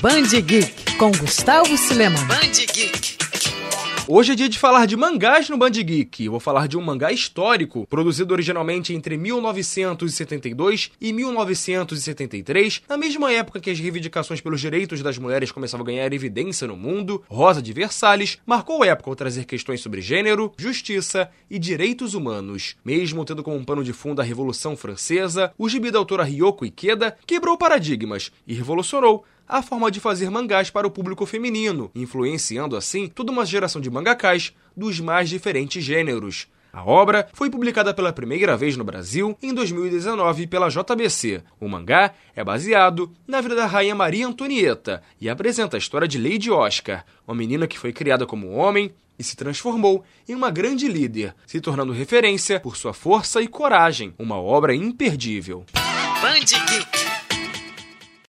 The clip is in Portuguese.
Band Geek com Gustavo Silema. Band Geek. Hoje é dia de falar de mangás no Band Geek. Eu vou falar de um mangá histórico, produzido originalmente entre 1972 e 1973, na mesma época que as reivindicações pelos direitos das mulheres começavam a ganhar evidência no mundo. Rosa de Versalhes marcou a época ao trazer questões sobre gênero, justiça e direitos humanos. Mesmo tendo como um pano de fundo a Revolução Francesa, o gibi da autora Ryoko Ikeda quebrou paradigmas e revolucionou a forma de fazer mangás para o público feminino, influenciando assim toda uma geração de mangakás dos mais diferentes gêneros. A obra foi publicada pela primeira vez no Brasil em 2019 pela JBC. O mangá é baseado na vida da rainha Maria Antonieta e apresenta a história de Lady Oscar, uma menina que foi criada como homem e se transformou em uma grande líder, se tornando referência por sua força e coragem, uma obra imperdível.